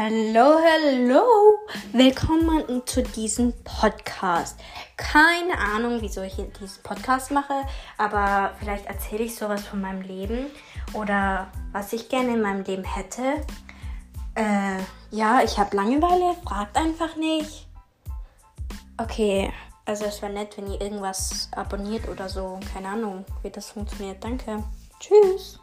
Hallo, hallo! Willkommen zu diesem Podcast. Keine Ahnung, wieso ich diesen Podcast mache, aber vielleicht erzähle ich sowas von meinem Leben oder was ich gerne in meinem Leben hätte. Äh, ja, ich habe Langeweile, fragt einfach nicht. Okay, also es wäre nett, wenn ihr irgendwas abonniert oder so. Keine Ahnung, wie das funktioniert. Danke. Tschüss.